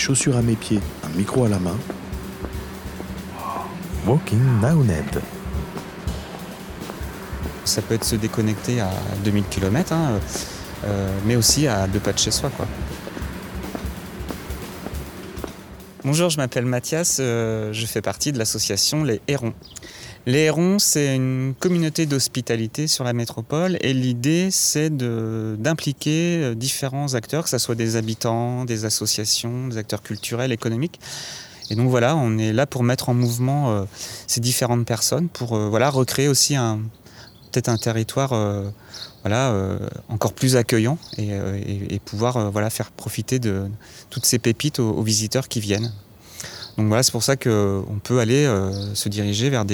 chaussures à mes pieds, un micro à la main. Walking Naoned. Ça peut être se déconnecter à 2000 km, hein, euh, mais aussi à deux pas de chez soi. Quoi. Bonjour, je m'appelle Mathias, euh, je fais partie de l'association Les Hérons. Les Hérons, c'est une communauté d'hospitalité sur la métropole et l'idée, c'est d'impliquer euh, différents acteurs, que ce soit des habitants, des associations, des acteurs culturels, économiques. Et donc voilà, on est là pour mettre en mouvement ces différentes personnes, pour voilà, recréer aussi peut-être un territoire euh, voilà, euh, encore plus accueillant et, euh, pouvoir voilà, faire profiter de toutes ces pépites aux, visiteurs qui viennent. Donc voilà, c'est pour ça qu'on peut aller se diriger vers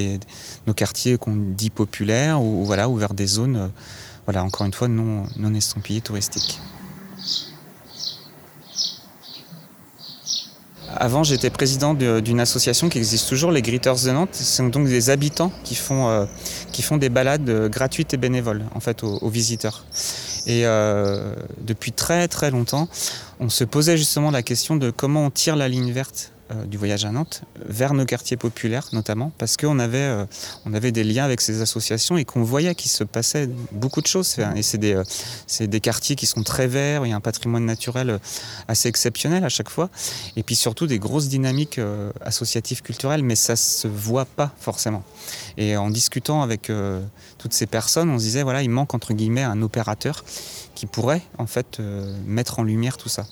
nos quartiers qu'on dit populaires ou, voilà, ou vers des zones, voilà, encore une fois, non, non estampillées touristiques. Avant, j'étais président d'une association qui existe toujours, les Gritters de Nantes. Ce sont donc des habitants qui font, euh, qui font des balades euh, gratuites et bénévoles en fait, aux, visiteurs. Et euh, depuis très très longtemps, on se posait justement la question de comment on tire la ligne verte euh, du voyage à Nantes vers nos quartiers populaires notamment parce qu'on avait, euh, on avait des liens avec ces associations et qu'on voyait qu'il se passait beaucoup de choses. Et c'est des, euh, des quartiers qui sont très verts, il y a un patrimoine naturel assez exceptionnel à chaque fois. Et puis surtout des grosses dynamiques associatives culturelles, mais ça se voit pas forcément. Et en discutant avec toutes ces personnes, on se disait voilà, il manque entre guillemets un opérateur qui pourrait en fait mettre en lumière tout ça.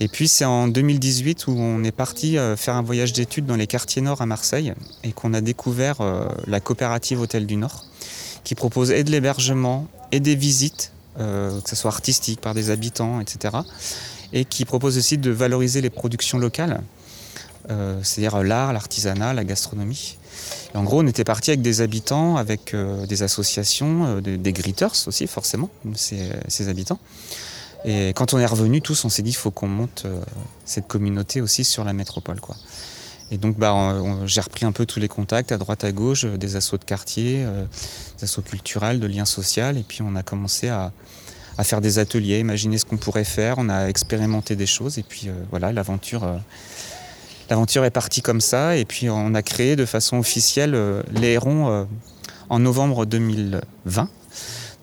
Et puis c'est en 2018 où on est parti euh, faire un voyage d'études dans les quartiers nord à Marseille et qu'on a découvert euh, la coopérative Hôtel du Nord qui propose et de l'hébergement et des visites, euh, que ce soit artistiques par des habitants, etc. Et qui propose aussi de valoriser les productions locales, c'est-à-dire l'art, l'artisanat, la gastronomie. en gros, on était parti avec des habitants, avec des associations, des, gritters aussi, forcément, ces habitants. Et quand on est revenu tous, on s'est dit qu'il faut qu'on monte euh, cette communauté aussi sur la métropole. Quoi. Et donc bah, j'ai repris un peu tous les contacts à droite à gauche, euh, des assauts de quartier, euh, des assauts culturels, de liens sociaux. Et puis on a commencé à, faire des ateliers, imaginer ce qu'on pourrait faire. On a expérimenté des choses. Et puis voilà, l'aventure, l'aventure est partie comme ça. Et puis on a créé de façon officielle les Hérons en novembre 2020.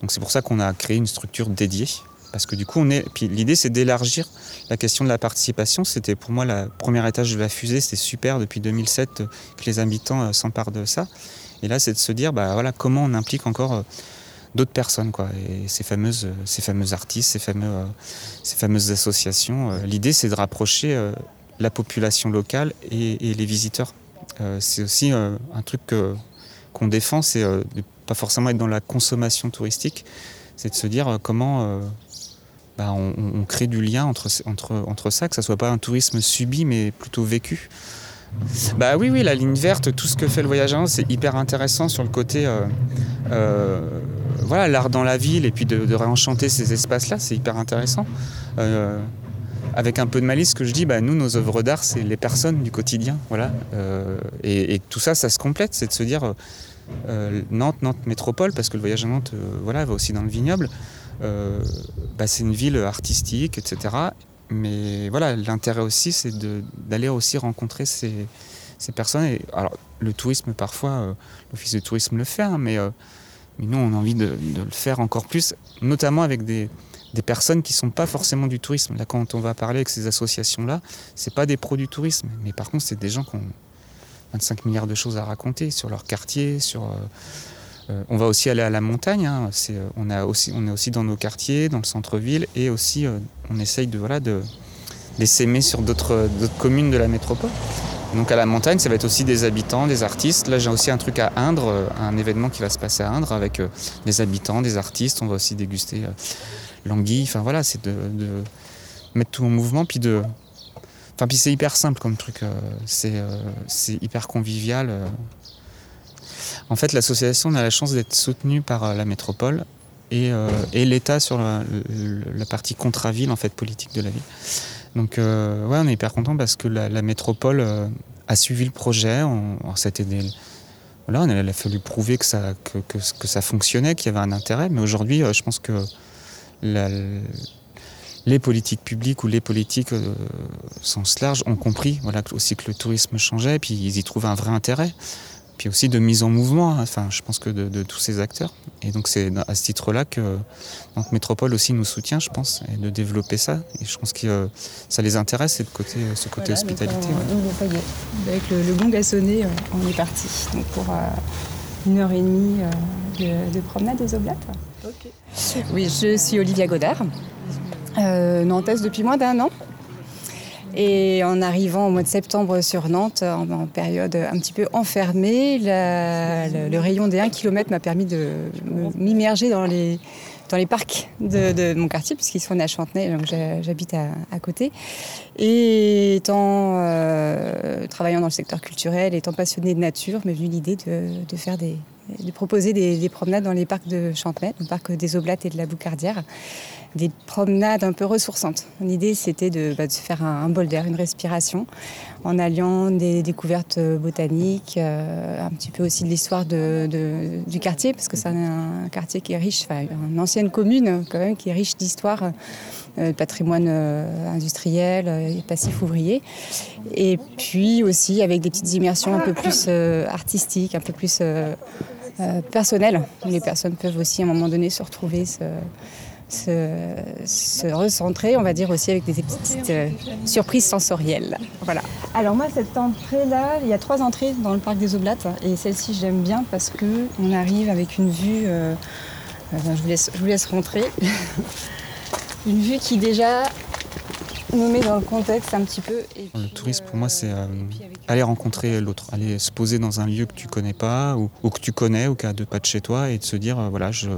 Donc c'est pour ça qu'on a créé une structure dédiée parce que du coup, on est. L'idée, c'est d'élargir la question de la participation. C'était pour moi la première étage de la fusée. C'était super depuis 2007 que les habitants euh, s'emparent de ça. Et là, c'est de se dire, bah voilà, comment on implique encore euh, d'autres personnes, quoi. Et ces fameuses, euh, ces fameux artistes, ces ces fameuses associations. L'idée, c'est de rapprocher la population locale et, les visiteurs. c'est aussi un truc qu'on défend, c'est de pas forcément être dans la consommation touristique, c'est de se dire comment bah, on, crée du lien entre, ça, que ça soit pas un tourisme subi, mais plutôt vécu. Bah oui, oui, la ligne verte, tout ce que fait le voyage c'est hyper intéressant sur le côté, euh, euh, voilà, l'art dans la ville et puis de, réenchanter ces espaces-là, c'est hyper intéressant. Euh, avec un peu de malice, ce que je dis, bah, nous, nos œuvres d'art, c'est les personnes du quotidien, voilà. Et, et, tout ça, ça se complète, c'est de se dire Nantes, Nantes métropole, parce que le voyage à Nantes, voilà, va aussi dans le vignoble. Euh, bah, c'est une ville artistique, etc. Mais voilà, l'intérêt aussi, c'est d'aller aussi rencontrer ces, personnes. Et, alors, le tourisme, parfois, euh, l'office de tourisme le fait, hein, mais, euh, mais, nous, on a envie de, le faire encore plus, notamment avec des, personnes qui ne sont pas forcément du tourisme. Là, quand on va parler avec ces associations-là, ce pas des pros du tourisme, mais par contre, c'est des gens qui ont 25 milliards de choses à raconter sur leur quartier, sur on va aussi aller à la montagne. Hein. Euh, on, est aussi dans nos quartiers, dans le centre-ville, et aussi euh, on essaye de, les s'aimer sur d'autres communes de la métropole. Donc à la montagne, ça va être aussi des habitants, des artistes. Là, j'ai aussi un truc à Indre, un événement qui va se passer à Indre avec des habitants, des artistes. On va aussi déguster l'anguille. Enfin voilà, c'est de, mettre tout en mouvement, puis de. Puis c'est hyper simple comme truc. c'est hyper convivial. En fait, l'association a la chance d'être soutenue par euh, la métropole et, euh, l'État sur la, partie contre-ville, en fait, politique de la ville. Donc, euh, ouais, on est hyper content parce que la, métropole a suivi le projet. On, voilà, il a fallu prouver que ça, que, ça fonctionnait, qu'il y avait un intérêt. Mais aujourd'hui, je pense que les politiques publiques ou les politiques au sens large ont compris voilà, aussi que le tourisme changeait, puis ils y trouvent un vrai intérêt puis aussi de mise en mouvement, hein, enfin, je pense que de, tous ces acteurs. Et donc c'est à ce titre-là que donc Métropole aussi nous soutient, je pense, et de développer ça. Et je pense que euh, ça les intéresse, ce côté, ce côté hospitalité. Avec le, gong a sonné, euh, on est parti. Donc pour euh, une heure et demie de, promenade des Oblates. Oui, je suis Olivia Godard, nantaise depuis moins d'un an. Et en arrivant au mois de septembre sur Nantes, en, période un petit peu enfermée, le, rayon des 1 km m'a permis de m'immerger dans les, dans les parcs de, mon quartier, puisqu'ils sont à Chantenay, donc j'habite à, côté. Et étant euh, travaillant dans le secteur culturel, étant passionné de nature, m'est venue l'idée de, faire des, de proposer des, promenades dans les parcs de Chantenay, le parc des Oblates et de la Boucardière des promenades un peu ressourçantes. L'idée, c'était de, bah, faire un, bol d'air, une respiration, en alliant des découvertes botaniques, euh, un petit peu aussi de l'histoire du quartier, parce que c'est un, quartier qui est riche, enfin, une ancienne commune quand même, qui est riche d'histoire. Euh, patrimoine euh, industriel, et passif ouvrier. Et puis aussi avec des petites immersions un peu plus artistiques, un peu plus personnelles. Les personnes peuvent aussi à un moment donné se retrouver, se, recentrer, on va dire aussi avec des petites euh, surprises sensorielles. Voilà. Alors moi, cette entrée-là, il y a trois entrées dans le parc des Oblates et celle-ci j'aime bien parce que on arrive avec une vue. Euh, euh, je, vous laisse, je vous laisse rentrer. une vue qui déjà nous met dans le contexte un petit peu. le tourisme, pour moi, c'est aller rencontrer l'autre, aller se poser dans un lieu que tu connais pas ou, que tu connais ou qui a deux pas de chez toi et de se dire, voilà, je,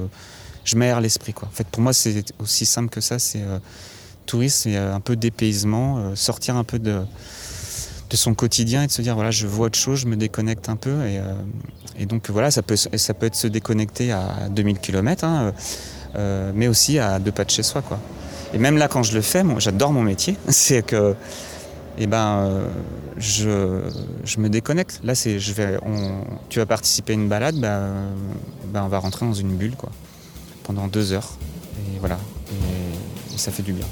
je m'aère l'esprit. Quoi. En fait, pour moi, c'est aussi simple que ça. C'est euh, tourisme, c'est euh, un peu dépaysement, euh, sortir un peu de, de son quotidien et de se dire voilà, je vois autre chose, je me déconnecte un peu. Et, et donc voilà, ça peut, ça peut être se déconnecter à 2000 km, hein, mais aussi à deux pas de chez soi. Quoi. Et même là, quand je le fais, j'adore mon métier. c'est que eh ben, je, je, me déconnecte. Là, c'est, je vais, on, tu vas participer à une balade, ben, ben, on va rentrer dans une bulle. Quoi pendant deux heures. Et voilà, et ça fait du bien.